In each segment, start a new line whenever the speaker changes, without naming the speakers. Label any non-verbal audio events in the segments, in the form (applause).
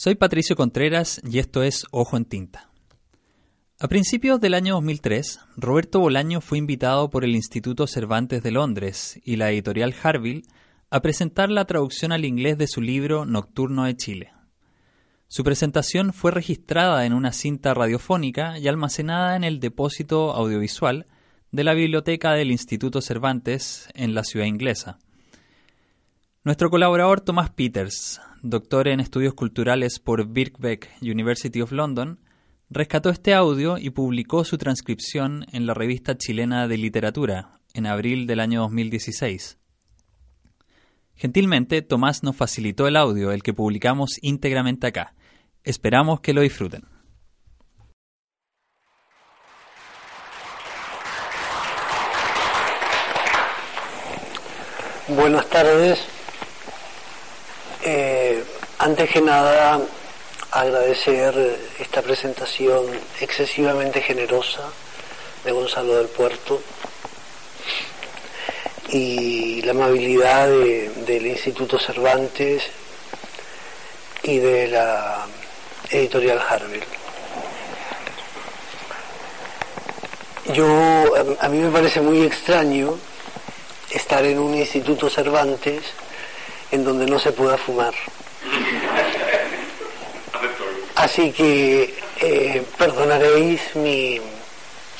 Soy Patricio Contreras y esto es Ojo en Tinta. A principios del año 2003, Roberto Bolaño fue invitado por el Instituto Cervantes de Londres y la editorial Harville a presentar la traducción al inglés de su libro Nocturno de Chile. Su presentación fue registrada en una cinta radiofónica y almacenada en el depósito audiovisual de la biblioteca del Instituto Cervantes en la ciudad inglesa. Nuestro colaborador Tomás Peters, doctor en estudios culturales por Birkbeck University of London, rescató este audio y publicó su transcripción en la revista chilena de literatura en abril del año 2016. Gentilmente, Tomás nos facilitó el audio, el que publicamos íntegramente acá. Esperamos que lo disfruten.
Buenas tardes. Antes que nada, agradecer esta presentación excesivamente generosa de Gonzalo del Puerto y la amabilidad del Instituto Cervantes y de la editorial Harville. Yo, a mí me parece muy extraño estar en un Instituto Cervantes en donde no se pueda fumar. Así que eh, perdonaréis mi,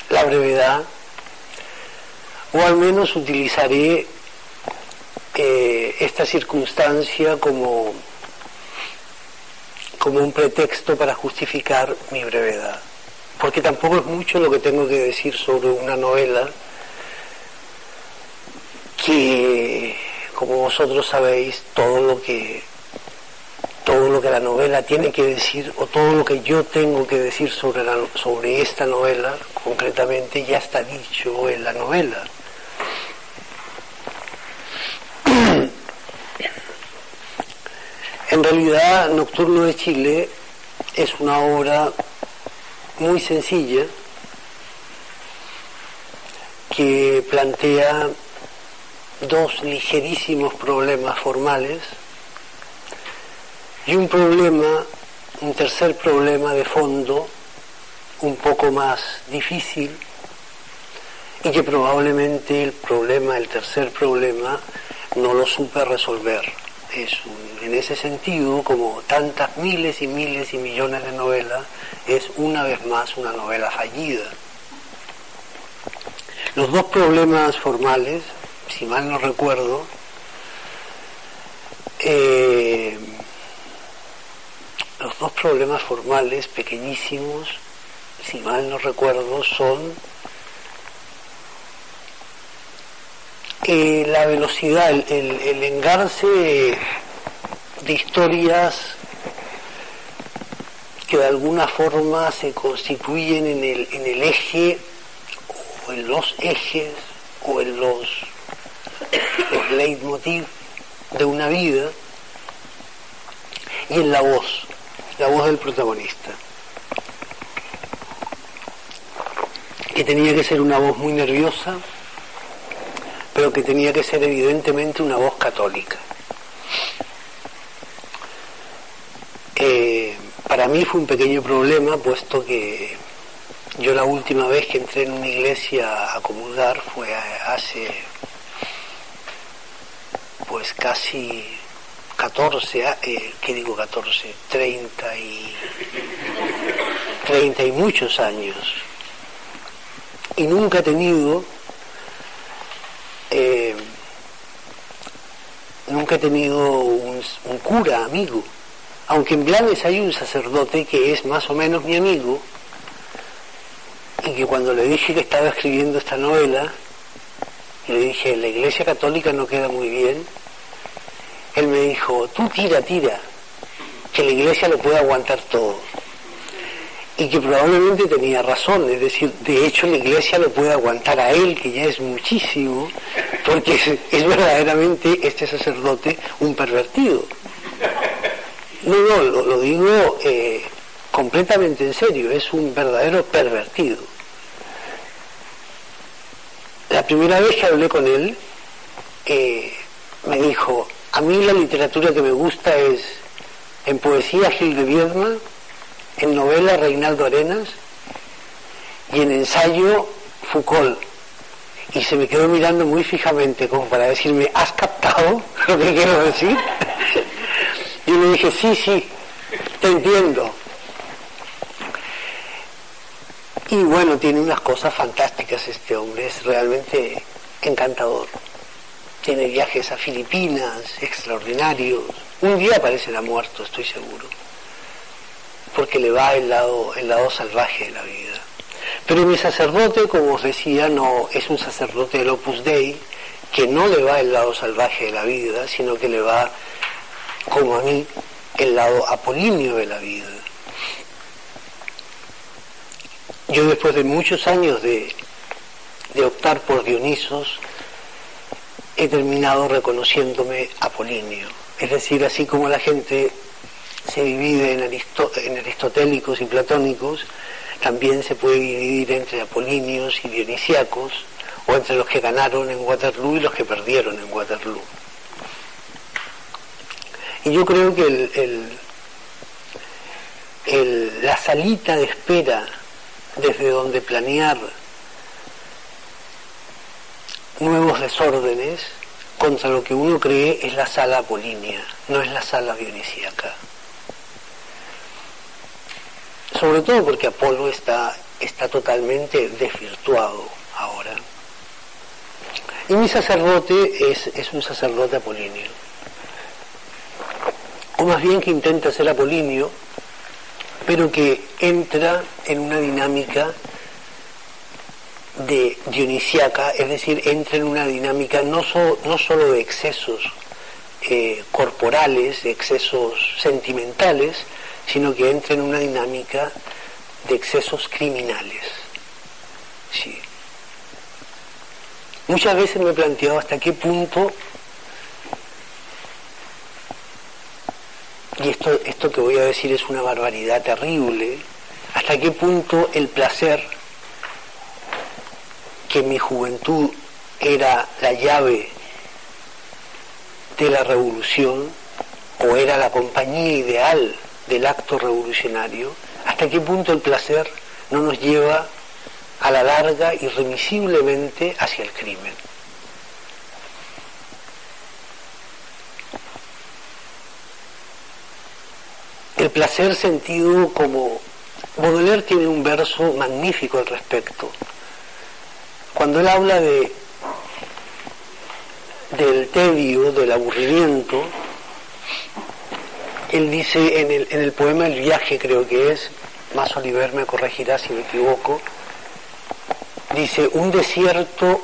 la brevedad, o al menos utilizaré eh, esta circunstancia como, como un pretexto para justificar mi brevedad. Porque tampoco es mucho lo que tengo que decir sobre una novela que como vosotros sabéis, todo lo que todo lo que la novela tiene que decir o todo lo que yo tengo que decir sobre, sobre esta novela concretamente ya está dicho en la novela. En realidad, Nocturno de Chile es una obra muy sencilla que plantea dos ligerísimos problemas formales y un problema, un tercer problema de fondo un poco más difícil y que probablemente el problema, el tercer problema, no lo supe resolver. Es en ese sentido, como tantas miles y miles y millones de novelas, es una vez más una novela fallida. Los dos problemas formales si mal no recuerdo, eh, dos problemas formales pequeñísimos, si mal no recuerdo, son eh, la velocidad, el, engarce de historias que de alguna forma se constituyen en el, el eje o en los ejes o en los el leitmotiv de una vida y en la voz, la voz del protagonista. Que tenía que ser una voz muy nerviosa, pero que tenía que ser evidentemente una voz católica. Eh, para mí fue un pequeño problema, puesto que yo la última vez que entré en una iglesia a comulgar fue hace pues casi 14, eh, ¿qué digo 14? 30 y 30 y muchos años. Y nunca he tenido eh, nunca he tenido un, cura amigo. Aunque en Blanes hay un sacerdote que es más o menos mi amigo, y que cuando le dije que estaba escribiendo esta novela, le dije, la iglesia católica no queda muy bien, él me dijo, tú tira, tira, que la iglesia lo puede aguantar todo. Y que probablemente tenía razón, es decir, de hecho la iglesia lo puede aguantar a él, que ya es muchísimo, porque es, verdaderamente este sacerdote un pervertido. No, no, lo, digo eh, completamente en serio, es un verdadero pervertido. La primera vez que hablé con él, eh, me dijo, a mí la literatura que me gusta es en poesía Gil de Viedma, en novela Reinaldo Arenas y en ensayo Foucault. Y se me quedó mirando muy fijamente como para decirme, ¿has captado (laughs) lo que quiero decir? (laughs) y le dije, sí, sí, te entiendo. Y bueno, tiene unas cosas fantásticas este hombre, es realmente encantador. Tiene viajes a Filipinas extraordinarios. Un día aparecerá muerto, estoy seguro. Porque le va el lado, el lado salvaje de la vida. Pero mi sacerdote, como os decía, no es un sacerdote del Opus Dei, que no le va el lado salvaje de la vida, sino que le va, como a mí, el lado apolíneo de la vida. Yo después de muchos años de, optar por Dionisos, he terminado reconociéndome apolíneo. Es decir, así como la gente se divide en, aristotélicos y platónicos, también se puede dividir entre apolíneos y dionisíacos, o entre los que ganaron en Waterloo y los que perdieron en Waterloo. Y yo creo que la salita de espera desde donde planear nuevos desórdenes contra lo que uno cree es la sala apolínea, no es la sala dionisíaca. Sobre todo porque Apolo está, está totalmente desvirtuado ahora. Y mi sacerdote es, es un sacerdote apolíneo. O más bien que intenta ser apolíneo, pero que entra en una dinámica de dionisiaca, es decir, entra en una dinámica no, no solo de excesos eh, corporales, de excesos sentimentales, sino que entra en una dinámica de excesos criminales. Sí. Muchas veces me he planteado hasta qué punto y esto, esto que voy a decir es una barbaridad terrible, hasta qué punto el placer, que mi juventud era la llave de la revolución, o era la compañía ideal del acto revolucionario, hasta qué punto el placer no nos lleva a la larga irremisiblemente hacia el crimen. el placer sentido como Baudelaire tiene un verso magnífico al respecto. Cuando él habla de del tedio, del aburrimiento, él dice en el, en el poema El viaje, creo que es, más Oliver me corregirá si me equivoco, dice un desierto,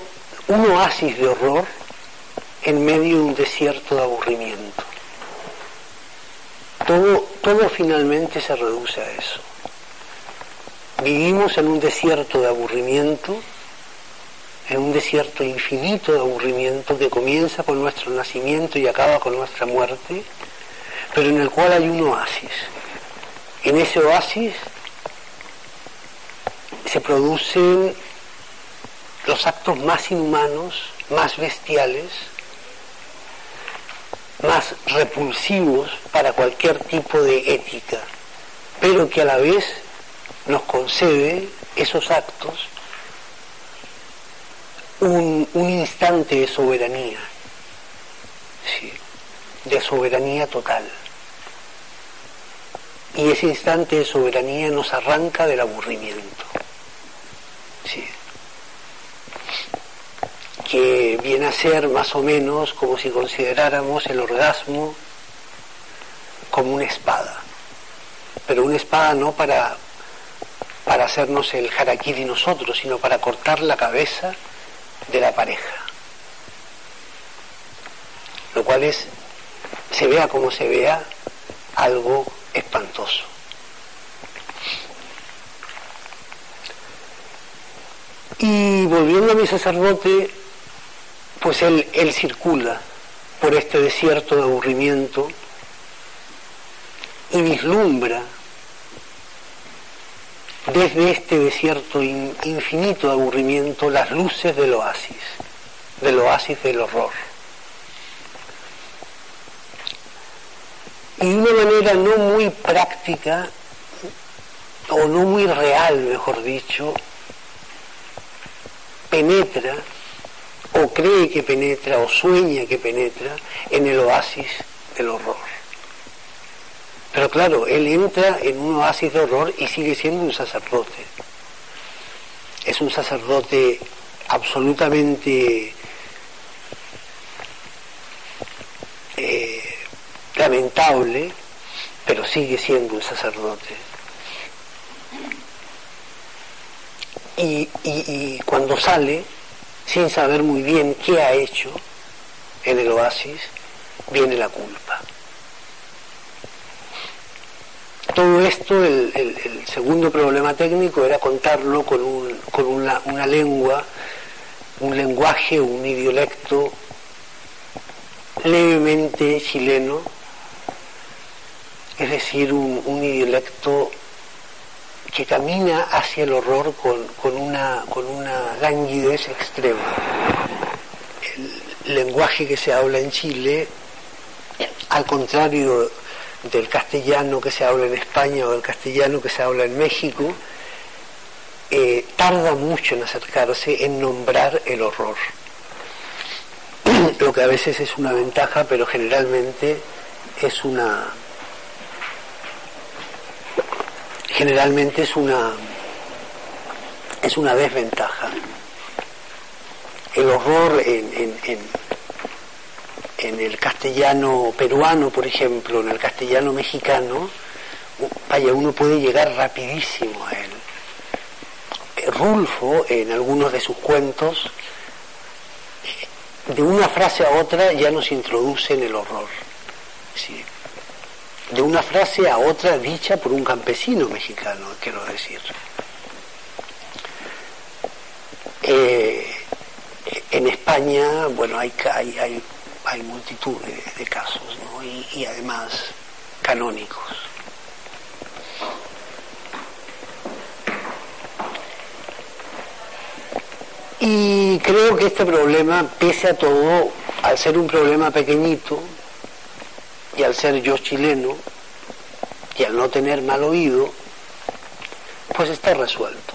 un oasis de horror en medio de un desierto de aburrimiento. Todo, todo finalmente se reduce a eso. Vivimos en un desierto de aburrimiento, en un desierto infinito de aburrimiento que comienza con nuestro nacimiento y acaba con nuestra muerte, pero en el cual hay un oasis. En ese oasis se producen los actos más inhumanos, más bestiales, más repulsivos para cualquier tipo de ética, pero que a la vez nos concede esos actos un, instante de soberanía, de soberanía total. Y ese instante de soberanía nos arranca del aburrimiento. Sí que viene a ser más o menos como si consideráramos el orgasmo como una espada, pero una espada no para, para hacernos el harakiri nosotros, sino para cortar la cabeza de la pareja. Lo cual es, se vea como se vea, algo espantoso. Y volviendo a mi sacerdote, pues él, él circula por este desierto de aburrimiento y vislumbra desde este desierto infinito de aburrimiento las luces del oasis, del oasis del horror. y de una manera no muy práctica, o no muy real, mejor dicho, penetra, o cree que penetra, o sueña que penetra en el oasis del horror. Pero claro, él entra en un oasis de horror y sigue siendo un sacerdote. Es un sacerdote absolutamente eh, lamentable, pero sigue siendo un sacerdote. Y, y, cuando sale, sin saber muy bien qué ha hecho en el oasis, viene la culpa. Todo esto, el, segundo problema técnico era contarlo con, un, con una, lengua, un lenguaje, un idiolecto levemente chileno, es decir, un, un idiolecto que camina hacia el horror con, con, una, con una languidez extrema. El lenguaje que se habla en Chile, al contrario del castellano que se habla en España o del castellano que se habla en México, eh, tarda mucho en acercarse, en nombrar el horror. (clears throat) Lo que a veces es una ventaja, pero generalmente es una generalmente es una es una desventaja. El horror en, en en el castellano peruano, por ejemplo, en el castellano mexicano, vaya, uno puede llegar rapidísimo a él. Eh, Rulfo, en algunos de sus cuentos, de una frase a otra ya nos introduce en el horror. De una frase a otra dicha por un campesino mexicano, quiero decir. Eh, en España, bueno, hay, hay, hay hay multitud de, casos, ¿no? y, además canónicos. Y creo que este problema, pese a todo, al ser un problema pequeñito, y al ser yo chileno, y al no tener mal oído, pues está resuelto.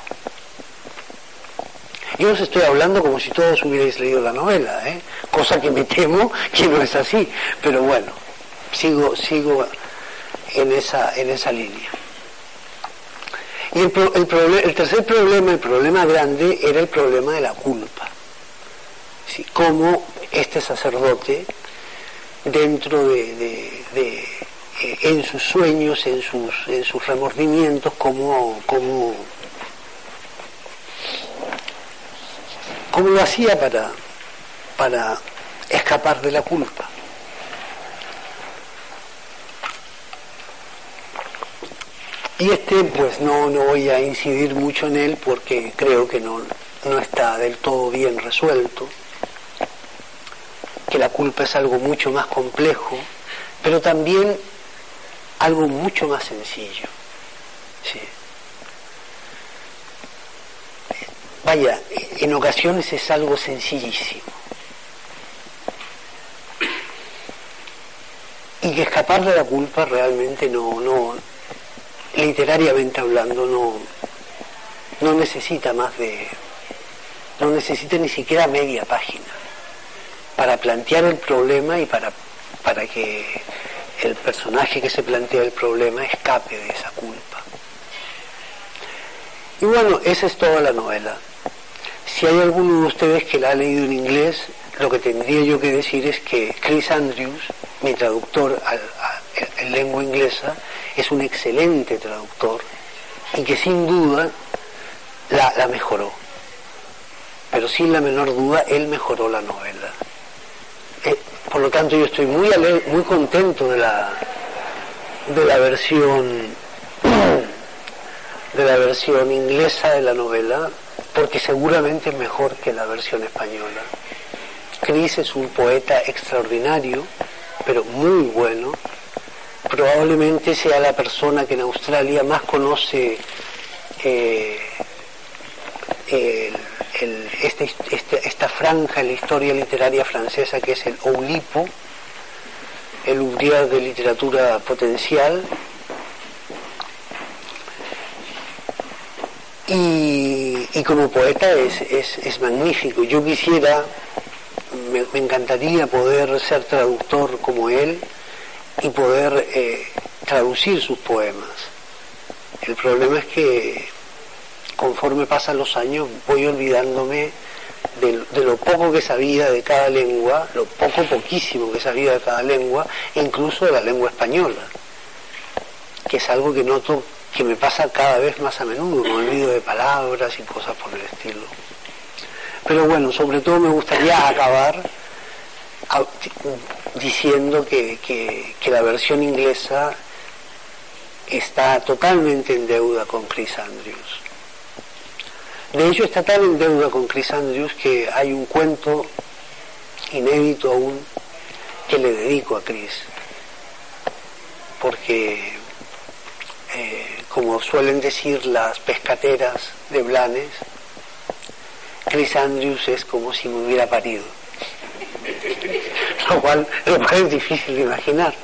Yo os estoy hablando como si todos hubierais leído la novela, ¿eh? cosa que me temo que no es así, pero bueno, sigo, sigo en esa, en esa línea. Y el, el, tercer problema, el problema grande, era el problema de la culpa. ¿Sí? Cómo este sacerdote, dentro de, eh, en sus sueños, en sus, en sus remordimientos, cómo, cómo ¿Cómo lo hacía para, para escapar de la culpa? Y este, pues no, no voy a incidir mucho en él porque creo que no, no está del todo bien resuelto, que la culpa es algo mucho más complejo, pero también algo mucho más sencillo. ¿sí? Vaya, en ocasiones es algo sencillísimo. Y que escapar de la culpa realmente no, no, literariamente hablando, no, no necesita más de, no necesita ni siquiera media página para plantear el problema y para, para que el personaje que se plantea el problema escape de esa culpa. Y bueno, esa es toda la novela. Si hay alguno de ustedes que la ha leído en inglés, lo que tendría yo que decir es que Chris Andrews, mi traductor en lengua inglesa, es un excelente traductor y que sin duda la, mejoró. Pero sin la menor duda, él mejoró la novela. Eh, por lo tanto, yo estoy muy, muy contento de la, de la versión de la versión inglesa de la novela porque seguramente es mejor que la versión española. Chris es un poeta extraordinario, pero muy bueno. Probablemente sea la persona que en Australia más conoce eh, este, este, esta franja en la historia literaria francesa que es el Oulipo, el Ubriar de literatura potencial. Y, como poeta es, es, magnífico. Yo quisiera, me, encantaría poder ser traductor como él y poder eh, traducir sus poemas. El problema es que conforme pasan los años voy olvidándome de, lo poco que sabía de cada lengua, lo poco poquísimo que sabía de cada lengua, incluso de la lengua española, que es algo que noto que me pasa cada vez más a menudo, me olvido de palabras y cosas por el estilo. Pero bueno, sobre todo me gustaría acabar diciendo que, que la versión inglesa está totalmente en deuda con Chris Andrews. De hecho, está tan en deuda con Chris Andrews que hay un cuento inédito aún que le dedico a Chris. Porque, eh, como suelen decir las pescateras de Blanes, Chris Andrews es como si me hubiera parido. lo, cual, lo cual es difícil de imaginar.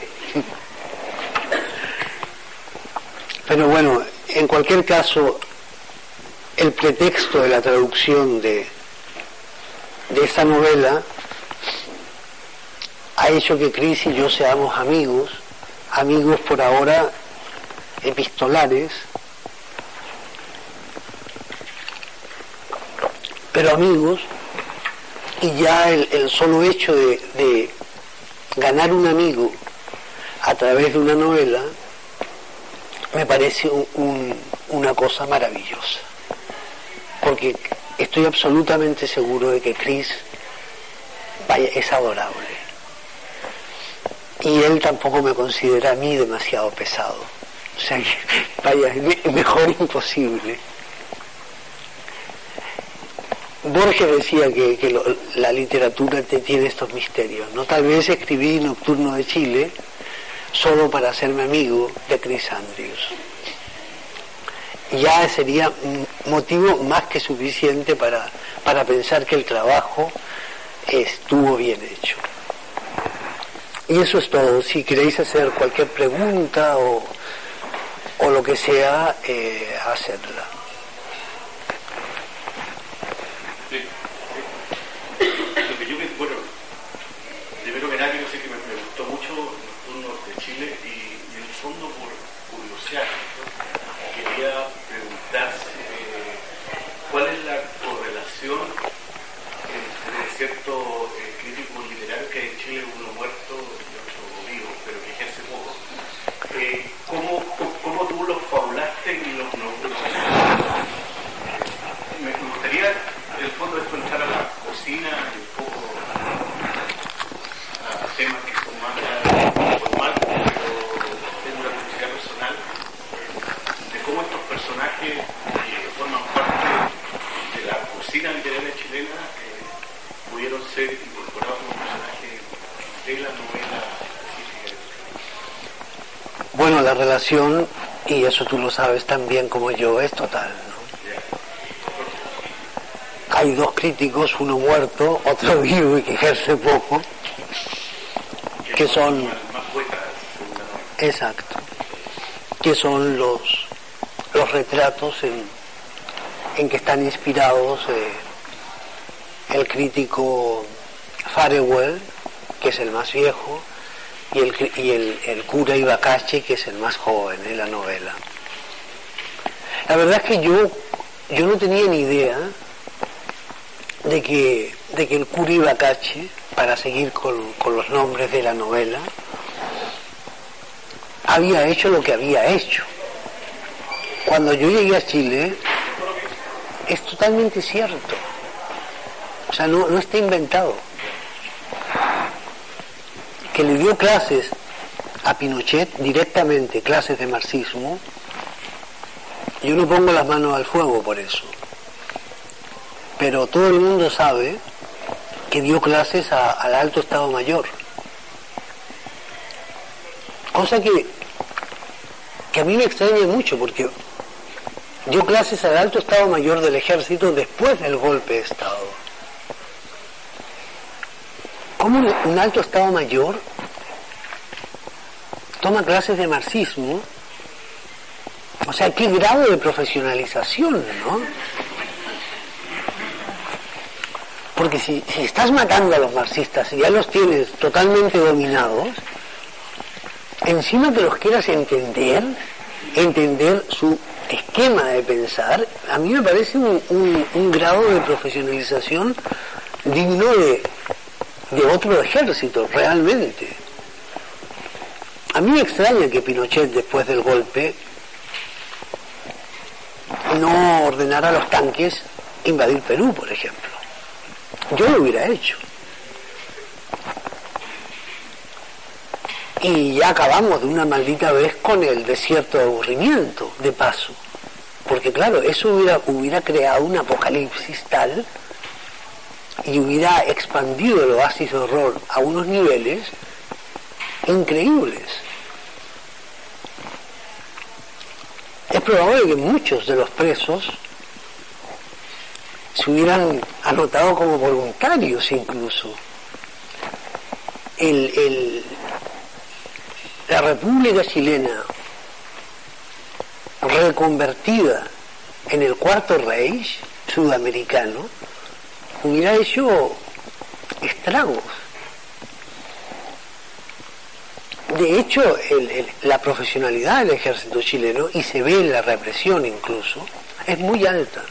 Pero bueno, en cualquier caso, el pretexto de la traducción de, de esta novela ha hecho que Cris y yo seamos amigos, amigos por ahora epistolares, pero amigos, y ya el, solo hecho de, ganar un amigo a través de una novela me parece una cosa maravillosa porque estoy absolutamente seguro de que Chris vaya, es adorable. Y él tampoco me considera a mí demasiado pesado. O sea, vaya, mejor imposible. Borges decía que, la literatura te tiene estos misterios. No tal vez escribí Nocturno de Chile solo para hacerme amigo de Chris Andrews ya sería motivo más que suficiente para, para pensar que el trabajo estuvo bien hecho. Y eso es todo. Si queréis hacer cualquier pregunta o, o lo que sea, eh, hacerla. Bueno, la relación, y eso tú lo sabes tan bien como yo, es total. Hay dos críticos, uno muerto, otro (laughs) vivo y que ejerce poco, que son... Exacto. Que son los, los retratos en, que están inspirados eh, el crítico Farewell, que es el más viejo, y el, y el, cura Ibacache, que es el más joven en la novela. La verdad es que yo, yo no tenía ni idea de que, de que el cura Ibacache, para seguir con, con los nombres de la novela, había hecho lo que había hecho. Cuando yo llegué a Chile, es totalmente cierto. Sea, no, no está inventado que le dio clases a Pinochet directamente, clases de marxismo, yo no pongo las manos al fuego por eso. Pero todo el mundo sabe que dio clases al alto Estado Mayor. Cosa que, que a mí me extraña mucho porque dio clases al alto Estado Mayor del Ejército después del golpe de Estado. ¿Cómo un alto Estado Mayor toma clases de marxismo, o sea, qué grado de profesionalización, ¿no? Porque si, si estás matando a los marxistas y ya los tienes totalmente dominados, encima que los quieras entender, entender su esquema de pensar, a mí me parece un, grado de profesionalización digno de, de otro ejército, realmente. A mí me extraña que Pinochet, después del golpe, no ordenara a los tanques invadir Perú, por ejemplo. Yo lo hubiera hecho. y ya acabamos de una maldita vez con el desierto de aburrimiento, de paso. Porque claro, eso hubiera, hubiera creado un apocalipsis tal y hubiera expandido el oasis de horror a unos niveles increíbles. Es probable que muchos de los presos se hubieran anotado como voluntarios incluso. El, el, la República Chilena reconvertida en el cuarto Reich sudamericano hubiera hecho estragos. De hecho, la profesionalad del ejército chileno, y se ve en la represión incluso, es muy alta,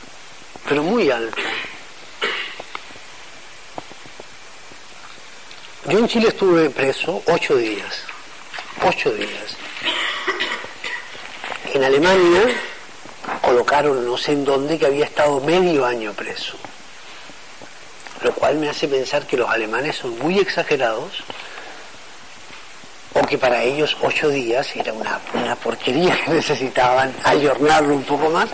pero muy alta. Yo en Chile estuve preso ocho días ocho días. En Alemania colocaron no sé en dónde que había estado medio año preso, lo cual me hace pensar que los alemanes son muy exagerados o que para ellos ocho días era una, una porquería que (laughs) necesitaban ayornarlo un poco más,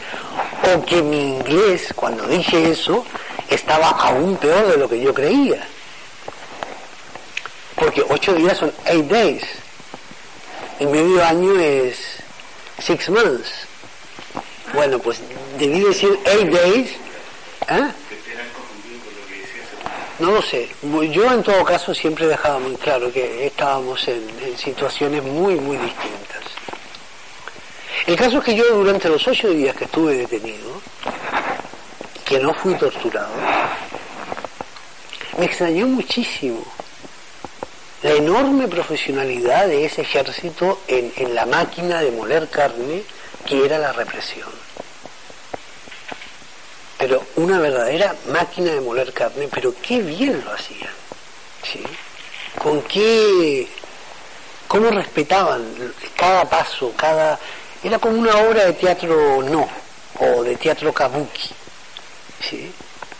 o que mi inglés, cuando dije eso, estaba aún peor de lo que yo creía. Porque ocho días son eight days el medio año es six months. Bueno, pues debí decir eight days. ¿eh? No lo sé. Yo en todo caso siempre dejaba muy claro que estábamos en, en situaciones muy, muy distintas. El caso es que yo durante los ocho días que estuve detenido, que no fui torturado, me extrañó muchísimo la enorme profesionalidad de ese ejército en, la máquina de moler carne que era la represión. Pero una verdadera máquina de moler carne, pero qué bien lo hacían. ¿sí? Con qué. cómo respetaban cada paso, cada. Era como una obra de teatro no, o de teatro kabuki. ¿sí?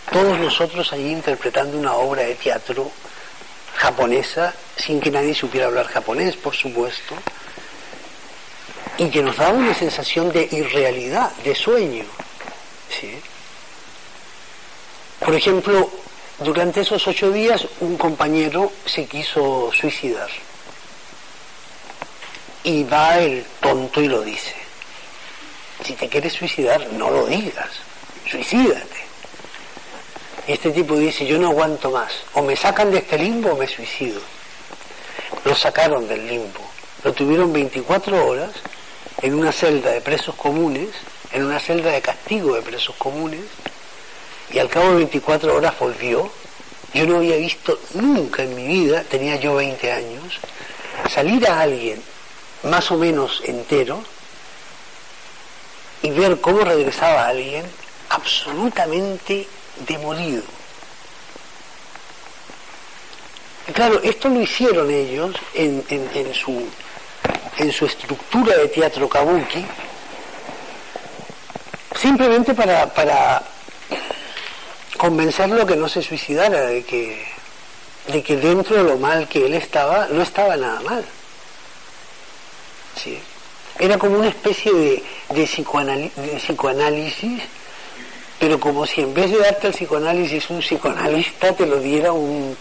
Todos nosotros allí interpretando una obra de teatro japonesa, sin que nadie supiera hablar japonés, por supuesto, y que nos daba una sensación de irrealidad, de sueño. Por ejemplo, durante esos ocho días un compañero se quiso suicidar. Y va el tonto y lo dice. Si te quieres suicidar, no lo digas. Suicídate. Y este tipo dice, yo no aguanto más, o me sacan de este limbo o me suicido. Lo sacaron del limbo, lo tuvieron 24 horas en una celda de presos comunes, en una celda de castigo de presos comunes, y al cabo de 24 horas volvió. Yo no había visto nunca en mi vida, tenía yo 20 años, salir a alguien más o menos entero y ver cómo regresaba alguien absolutamente demolido. Claro, esto lo hicieron ellos en, su, estructura de teatro kabuki, simplemente para convencerlo que no se suicidara, de que, de que dentro de lo mal que él estaba, no estaba nada mal. ¿Sí? Era como una especie de, de psicoanálisis pero como si en vez de darte el psicoanálisis un psicoanalista te lo diera un,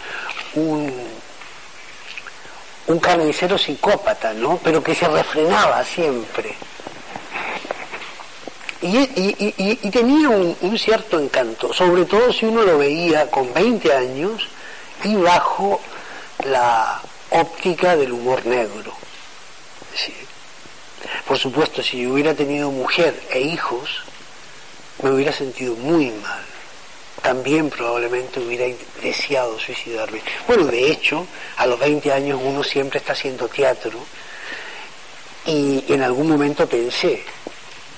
un, carnicero psicópata, ¿no? Pero que se refrenaba siempre. Y, tenía un, un, cierto encanto, sobre todo si uno lo veía con 20 años y bajo la óptica del humor negro. Por supuesto, si yo hubiera tenido mujer e hijos, me hubiera sentido muy mal. También probablemente hubiera deseado suicidarme. Bueno, de hecho, a los 20 años uno siempre está haciendo teatro y en algún momento pensé,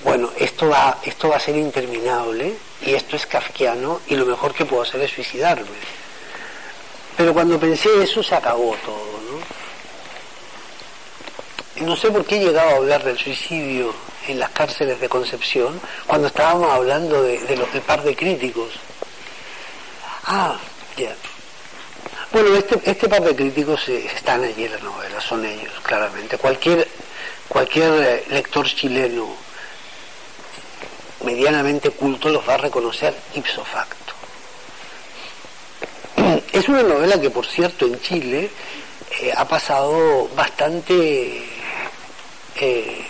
bueno, esto va, esto va a ser interminable y esto es kafkiano y lo mejor que puedo hacer es suicidarme. Pero cuando pensé eso se acabó todo, ¿no? no sé por qué he llegado a hablar del suicidio en las cárceles de Concepción cuando estábamos hablando de, los, del par de críticos. Ah, ya. Bueno, este, este par de críticos están allí en la novela, son ellos, claramente. Cualquier, cualquier eh, lector chileno medianamente culto los va a reconocer ipso facto. (clears throat) Es una novela que, por cierto, en Chile eh, ha pasado bastante, eh,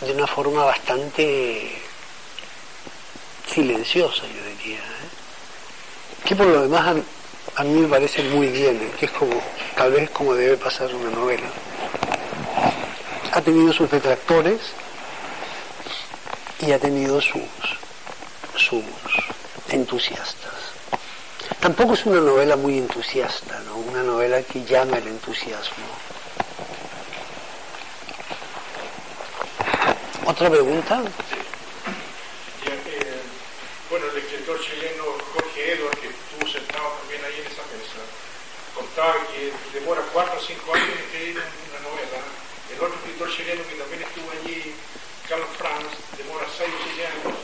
de una forma bastante silenciosa, yo diría. ¿eh? Que por lo demás a, mí me parece muy bien, que es como, tal vez como debe pasar una novela. Ha tenido sus detractores y ha tenido sus, sus entusiastas. Tampoco es una novela muy entusiasta, ¿no? Una novela que llama el entusiasmo. ¿Otra pregunta?
Bueno, el escritor chileno Jorge Edward, que estuvo sentado también ahí en esa mesa, contaba que demora cuatro o cinco años en escribir novela. El otro escritor chileno que también estuvo allí, Carlos Franz, demora seis o siete años.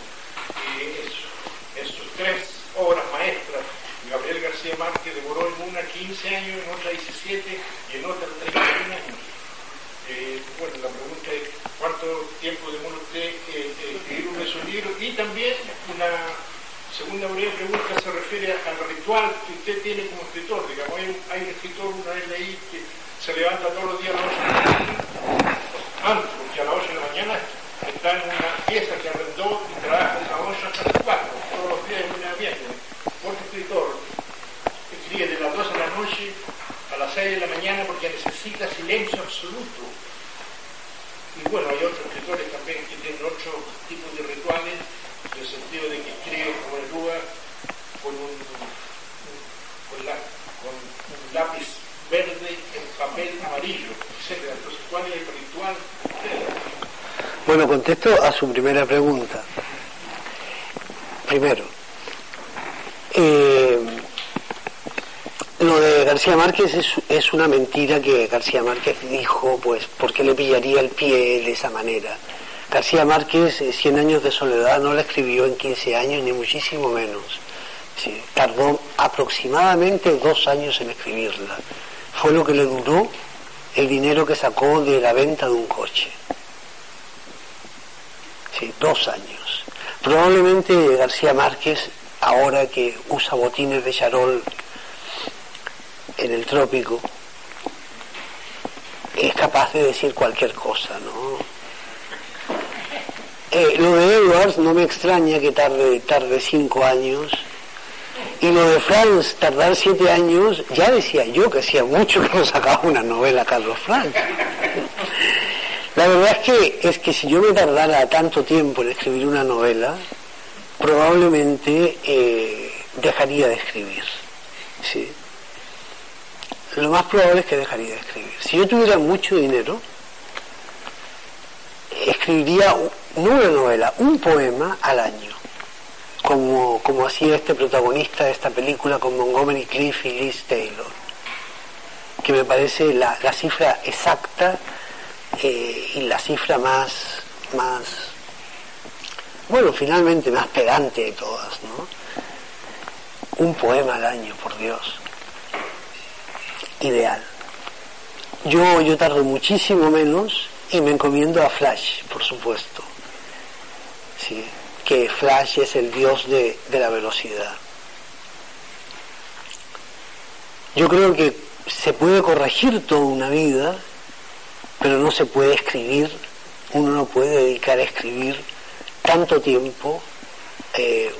Y en sus tres obras maestras, Gabriel García Márquez demoró en una 15 años, en otra 17 y en otra 31 años. Eh, bueno, la pregunta es cuánto tiempo demora usted eh, eh, escribir uno de sus libros y también una segunda breve pregunta se refiere al ritual que usted tiene como escritor. Digamos, hay, hay un escritor, una vez leí, que se levanta todos los días a las 8 de la mañana, antes, porque a las 8 de la mañana está en una pieza que arrendó y trabaja de las 8 hasta las 4, todos los días en una ambiente. Otro escritor escribe de las 2 de la noche a las 6 de la mañana porque necesita silencio absoluto. Y bueno, hay otros escritores también que tienen otro tipo de rituales, en el sentido de que escriben como el lugar con un, con, la, con un lápiz verde en papel amarillo, etc. Entonces, ¿cuál es el ritual?
Bueno, contesto a su primera pregunta. Primero, eh, lo de García Márquez es, una mentira que García Márquez dijo, pues, porque le pillaría el pie de esa manera. García Márquez, eh, Cien años de soledad, no la escribió en 15 años, ni muchísimo menos. Tardó aproximadamente dos años en escribirla. Fue lo que le duró el dinero que sacó de la venta de un coche dos años. Probablemente García Márquez, ahora que usa botines de charol en el trópico, es capaz de decir cualquier cosa, ¿no? Eh, lo de Edwards no me extraña que tarde, tarde cinco años. Y lo de Franz, tardar siete años, ya decía yo que hacía mucho que no sacaba una novela Carlos Franz. La verdad es que, es que si yo me tardara tanto tiempo en escribir una novela, probablemente eh, dejaría de escribir. ¿sí? Lo más probable es que dejaría de escribir. Si yo tuviera mucho dinero, escribiría no una novela, un poema al año, como, como hacía este protagonista de esta película con Montgomery Cliff y Liz Taylor, que me parece la, la cifra exacta eh, y la cifra más, más, bueno, finalmente más pedante de todas, ¿no? Un poema al año, por Dios. Ideal. Yo, yo tardo muchísimo menos y me encomiendo a Flash, por supuesto. ¿Sí? Que Flash es el dios de, de la velocidad. Yo creo que se puede corregir toda una vida pero no se puede escribir, uno no puede dedicar a escribir tanto tiempo eh,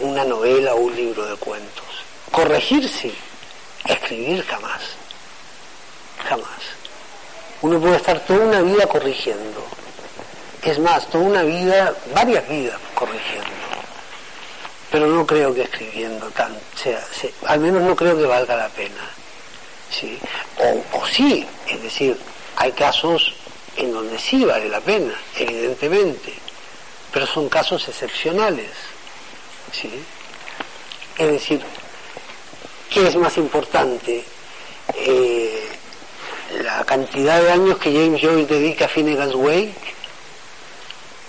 una novela o un libro de cuentos. Corregir sí, escribir jamás, jamás. Uno puede estar toda una vida corrigiendo. Es más, toda una vida, varias vidas corrigiendo. Pero no creo que escribiendo tan, sea, al menos no creo que valga la pena. ¿sí? O, o sí, es decir, hay casos en donde sí vale la pena, evidentemente, pero son casos excepcionales. ¿sí? Es decir, ¿qué es más importante? Eh, la cantidad de años que James Joyce dedica a Finnegan's Wake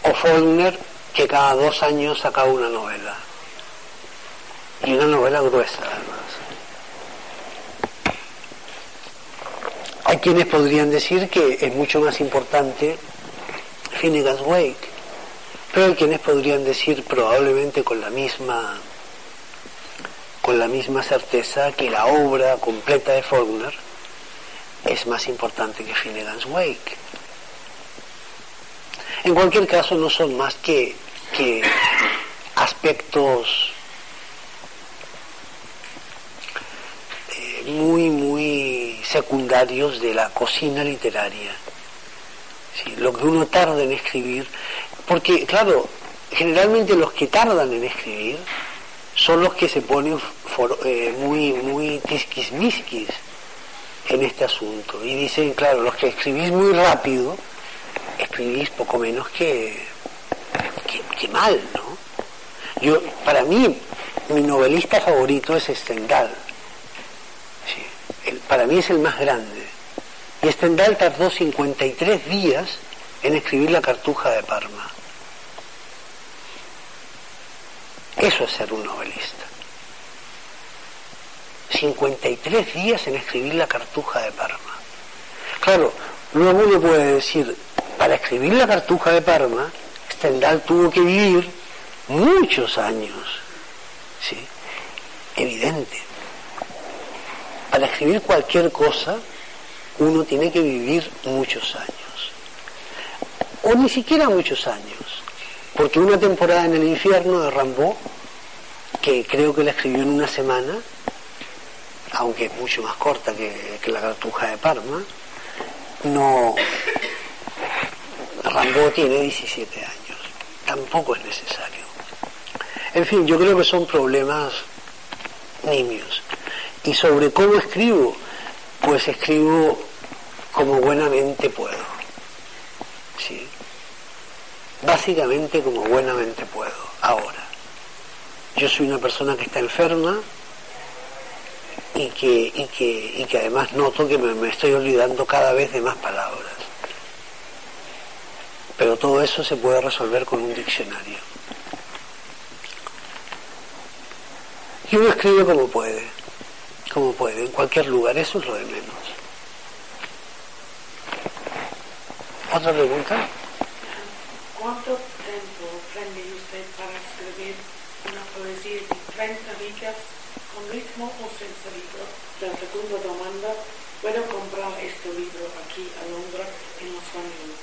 o Faulkner que cada dos años saca una novela y una novela gruesa además hay quienes podrían decir que es mucho más importante Finnegan's Wake pero hay quienes podrían decir probablemente con la misma con la misma certeza que la obra completa de Faulkner es más importante que Finnegan's Wake. En cualquier caso no son más que, que aspectos eh, muy, secundarios de la cocina literaria. Lo que uno tarda en escribir, porque claro, generalmente los que tardan en escribir son los que se ponen eh, muy, muy tisquismisquis en este asunto. Y dicen, claro, los que escribís muy rápido, escribís poco menos que, que, mal, ¿no? Yo, para mí, mi novelista favorito es Stendhal. Para mí es el más grande. Y Stendhal tardó 53 días en escribir la cartuja de Parma. Eso es ser un novelista. 53 días en escribir la cartuja de Parma. Claro, luego uno puede decir, para escribir la cartuja de Parma, Stendhal tuvo que vivir muchos años. ¿Sí? Evidente. Para escribir cualquier cosa, uno tiene que vivir muchos años. O ni siquiera muchos años. Porque una temporada en el infierno de Rambo, que creo que la escribió en una semana, aunque es mucho más corta que, la cartuja de Parma, no. Rambo tiene 17 años, tampoco es necesario. En fin, yo creo que son problemas nimios. Y sobre cómo escribo, pues escribo como buenamente puedo. ¿Sí? Básicamente como buenamente puedo, ahora. Yo soy una persona que está enferma, y que, y que, y que además noto que me, estoy olvidando cada vez de más palabras. Pero todo eso se puede resolver con un diccionario. Y uno escribe como puede, como puede, en cualquier lugar, eso es lo de menos. ¿Otra pregunta?
¿Cuánto tiempo prende usted para escribir una poesía de 30 días con ritmo o sencillo. La segunda demanda, ¿puedo comprar este libro aquí a Londres en Los Ángeles?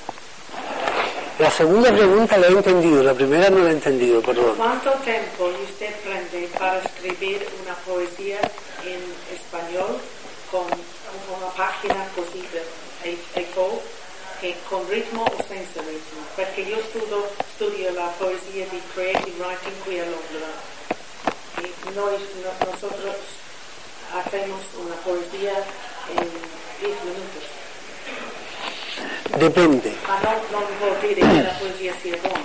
La segunda pregunta la he entendido, la primera no la he entendido, perdón.
¿Cuánto tiempo usted prende para escribir una poesía una página cosida, que con ritmo o sin ritmo? Porque yo estudio, estudio la poesía de Creative Writing aquí a nosotros hacemos una poesía en 10 minutos.
Depende.
Ah, no, no dire la poesía si es buena.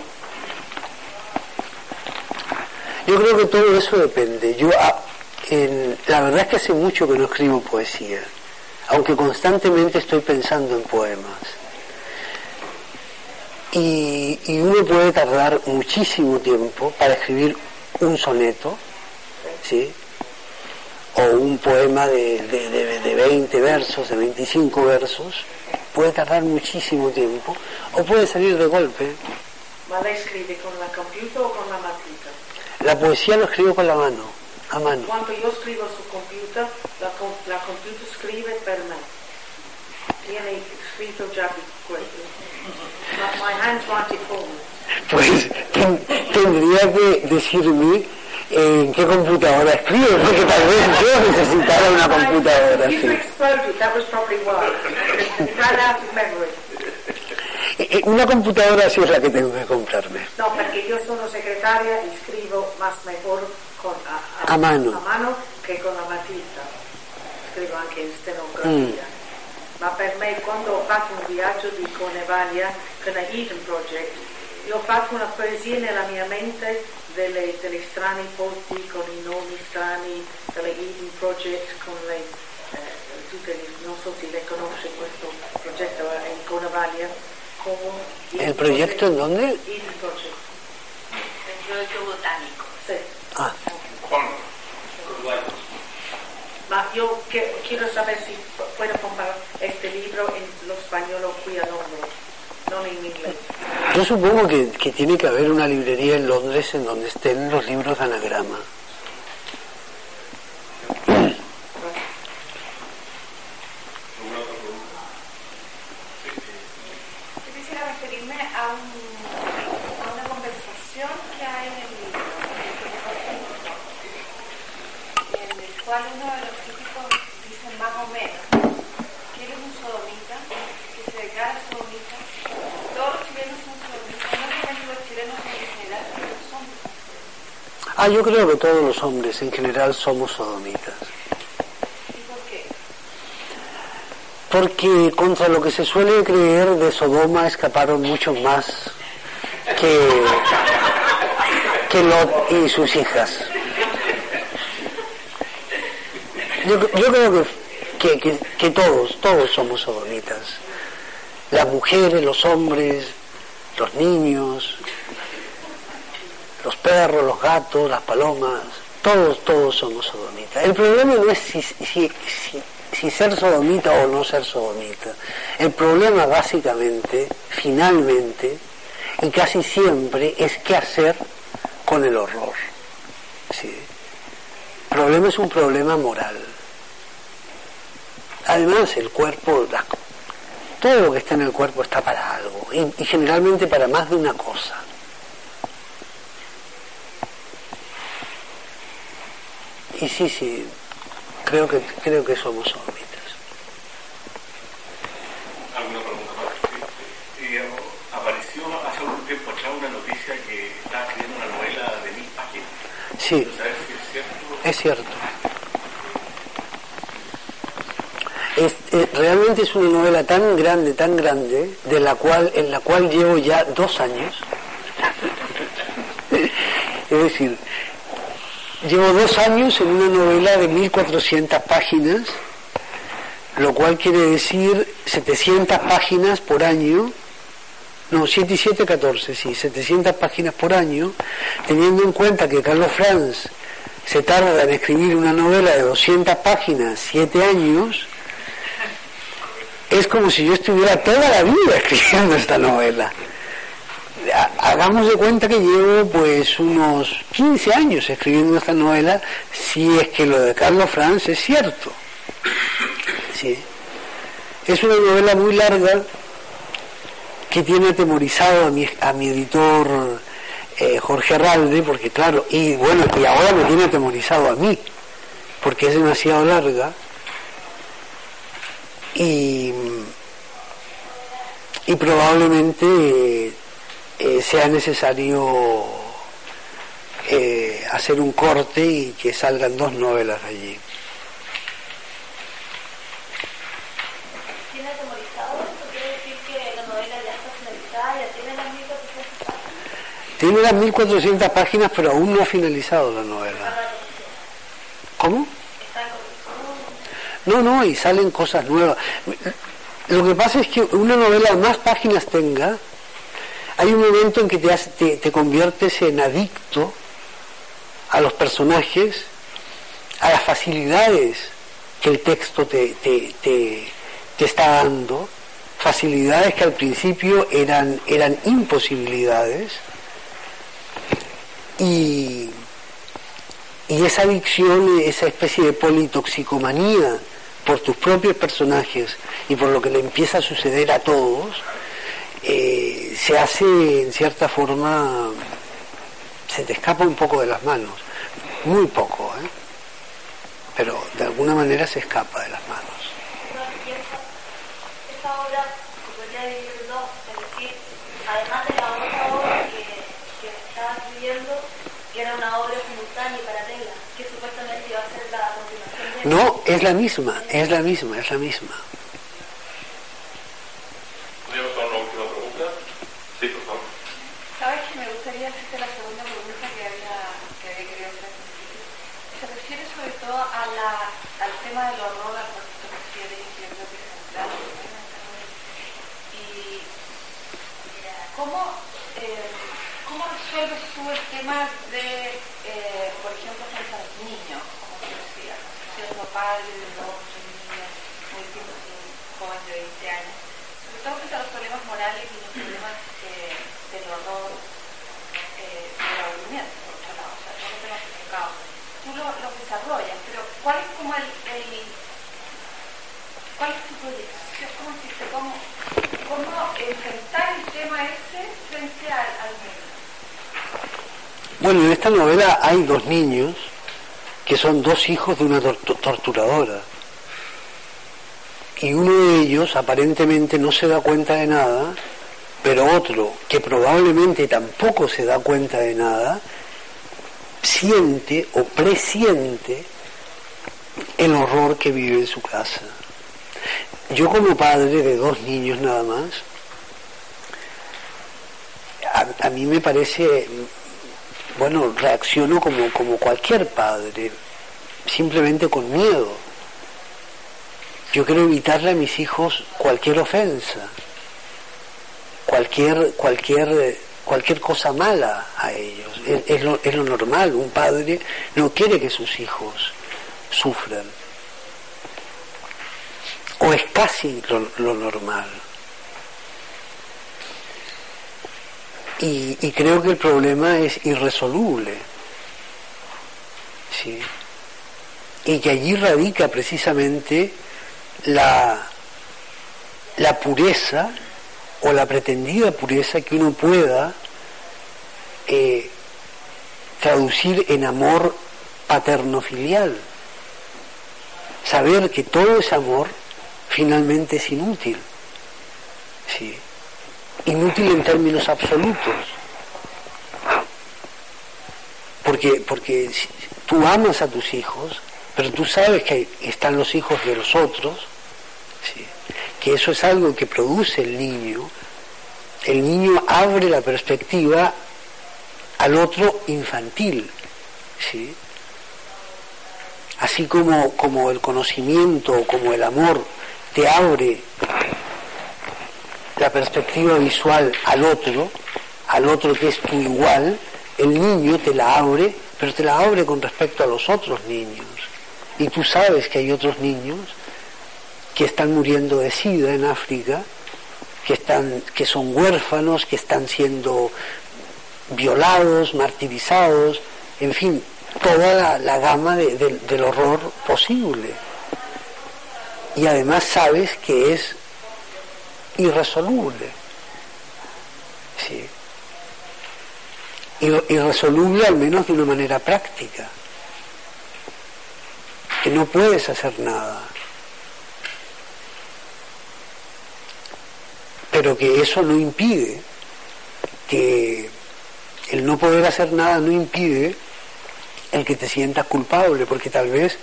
Yo creo que todo eso depende. Yo, ah, la verdad es que hace mucho que no escribo poesía, aunque constantemente estoy pensando en poemas. Y, y uno puede tardar muchísimo tiempo para escribir un soneto, ¿sí? o un poema de, de, de, 20 versos, de 25 versos, puede tardar muchísimo tiempo o puede salir de golpe.
¿La escribe con la computadora o con la matita?
La poesía lo escribo con la mano, a mano.
Cuando yo escribo su computadora, la, la computadora escribe per mí. Tiene escrito ya My, hand's.
Pues ten, tendría que decirme en qué computadora escribe, porque tal vez yo necesitara una computadora.
If
sí.
you exploded, that was probably why. It ran out of memory.
Eh, eh, Una computadora sí es la que tengo que comprarme.
No, perché io sono segretaria e scrivo mas mejor con, a,
A mano.
a mano che con la matita. Scrivo anche in stenografia. Ma per me quando ho fatto un viaggio di Conevalia con la Eden Project, io ho fatto una poesia nella mia mente delle, delle strani posti con i nomi strani della Eden Project, con le, eh, tutte le, non so se le conosce questo progetto in Conevalia. Como Eden
¿El proyecto en dónde?
Eden Project.
El proyecto botánico.
Sí.
Ah,
Juan,
Ma io che- quiero saber si pu- puedo comprar este libro en lo español qui a Londra, non in inglés.
yo supongo que, que tiene que haber una librería en Londres en donde estén los libros de anagrama.
Yo quisiera referirme a, un- a una conversación que hay en el libro, en el cual uno de los críticos dice más o menos que él es un sodomita, que se declara sodomita. Todos los chilenos son sodomitas, no solamente los chilenos en general, sino los hombres.
Ah, yo creo que todos los hombres en general somos sodomitas.
¿Y por qué?
Porque contra lo que se suele creer de Sodoma escaparon muchos más que, que Lot y sus hijas. Yo, yo creo que- que todos, todos somos sodomitas. Las mujeres, los hombres, los niños, los perros, los gatos, las palomas, todos, todos somos sodomitas. El problema no es si, ser sodomita o no ser sodomita. El problema básicamente, finalmente, y casi siempre, es qué hacer con el horror. Sí. El problema es un problema moral. Además, el cuerpo, co- todo lo que está en el cuerpo está para algo, y generalmente para más de una cosa. Y sí, sí, creo que, creo que somos sodomitas.
¿Alguna pregunta más? Sí, oh, apareció hace algún tiempo atrás una noticia que estaba escribiendo una novela de mil páginas.
Sí,
¿No sabes si es cierto?
es cierto. Es- eh, realmente es una novela tan grande, tan grande, de la cual, en la cual llevo ya dos años. (laughs) es decir, llevo dos años en una novela de 1400 páginas, lo cual quiere decir 700 páginas por año, no, 7 y 7, 14, sí, 700 páginas por año, teniendo en cuenta que Carlos Franz se tarda en escribir una novela de 200 páginas, 7 años, es como si yo estuviera toda la vida (laughs) escribiendo esta novela. Ha- Hagamos de cuenta que llevo pues unos 15 años escribiendo esta novela, si es que lo de Carlos Franz es cierto. Sí. Es una novela muy larga que tiene atemorizado a mi, a mi editor eh, Jorge Arralde, porque claro, y bueno, y ahora me tiene atemorizado a mí, porque es demasiado larga y, y probablemente eh, sea necesario eh, hacer un corte y que salgan dos novelas allí.
¿Tiene atemorizado esto? ¿Quiere decir que la novela ya está finalizada, ya tiene las 1400 páginas?
Tiene las 1400 páginas, pero aún no ha finalizado la novela. ¿Cómo?
En corrección.
No, no, y salen cosas nuevas. Lo que pasa es que una novela más páginas tenga, hay un momento en que te, hace- te, te conviertes en adicto a los personajes, a las facilidades que el texto te, te, te- te está dando, facilidades que al principio eran, eran imposibilidades, y, y esa adicción, esa especie de politoxicomanía por tus propios personajes y por lo que le empieza a suceder a todos, eh, se hace en cierta forma, se te escapa un poco de las manos. muy poco, ¿eh? pero de alguna manera se escapa de las manos.
y esa, esa obra se podría dividir en dos, es decir, además de la otra obra que, que estaba escribiendo, que era una obra simultánea y paralela, que supuestamente iba a ser la continuación de
No, es la misma, es la misma, es la misma.
¿Podríamos hacer una última pregunta? Sí, por favor.
Sabes que me gustaría hacerte la segunda pregunta que había, que había querido hacer al principio. Se refiere sobre todo a la, al tema del horror al cual tú te refieres y que creo que es central. ¿no? Y cómo, eh, cómo resuelves tú el tema de, eh, por ejemplo, frente a los niños, como tú decías, siendo padre de dos niños muy distintos de un joven de 20 años, sobre todo frente a los problemas morales y los problemas eh, del horror eh, del aburrimiento, por otro lado, o sea, todos los temas que tocamos. Tú lo, los desarrollas, pero ¿cuál es como el, el cuál es tu proyección? ¿Cómo, cómo enfrentar el tema ese frente al, al medio?
Bueno, en esta novela hay dos niños que son dos hijos de una tor- torturadora. Y uno de ellos aparentemente no se da cuenta de nada, pero otro que probablemente tampoco se da cuenta de nada, siente o presiente el horror que vive en su casa. Yo como padre de dos niños nada más, a mí me parece, bueno, reacciono como, como cualquier padre, simplemente con miedo. Yo quiero evitarle a mis hijos cualquier ofensa, cualquier, cualquier, cualquier cosa mala a ellos. Es, lo, es lo normal. Un padre no quiere que sus hijos sufran. O es casi lo, lo normal. Y, creo que el problema es irresoluble. ¿sí? Y que allí radica precisamente la, la pureza o la pretendida pureza que uno pueda eh, traducir en amor paterno-filial. Saber que todo ese amor finalmente es inútil. ¿sí? Inútil en términos absolutos. Porque, porque tú amas a tus hijos, pero tú sabes que están los hijos de los otros, ¿sí? que eso es algo que produce el niño. El niño abre la perspectiva al otro infantil. ¿sí? Así como, como el conocimiento, como el amor te abre la perspectiva visual al otro, al otro que es tu igual, el niño te la abre, pero te la abre con respecto a los otros niños. Y tú sabes que hay otros niños que están muriendo de sida en África, que, están, que son huérfanos, que están siendo violados, martirizados, en fin, toda la, gama de- de- del horror posible. Y además sabes que es irresoluble. Sí. Ir- Irresoluble al menos de una manera práctica. Que no puedes hacer nada. Pero que eso no impide que el no poder hacer nada no impide el que te sientas culpable, porque tal vez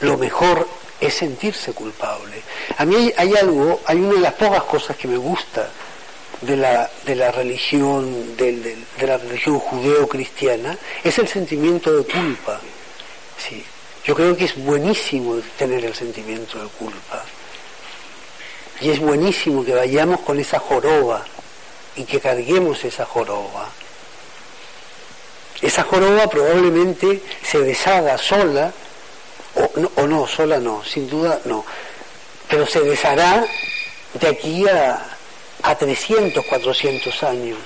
lo mejor es sentirse culpable. A mí hay, algo, hay una de las pocas cosas que me gusta de la, de la religión, de la religión judeo-cristiana, es el sentimiento de culpa. Sí. Yo creo que es buenísimo tener el sentimiento de culpa. Y es buenísimo que vayamos con esa joroba y que carguemos esa joroba. Esa joroba probablemente se deshaga sola, o no, o no, sola no, sin duda no, pero se deshará de aquí a, a 300, 400 años,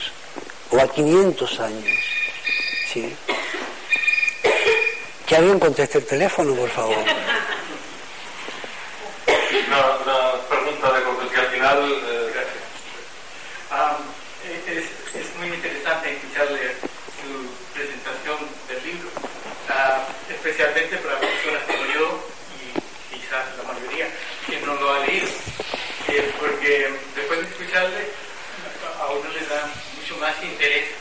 o a 500 años. ¿sí? Que alguien conteste el teléfono, por favor.
Una, una pregunta de cortesía al final. eh,
Ah, es, es muy interesante escucharle su presentación del libro. Ah, más interés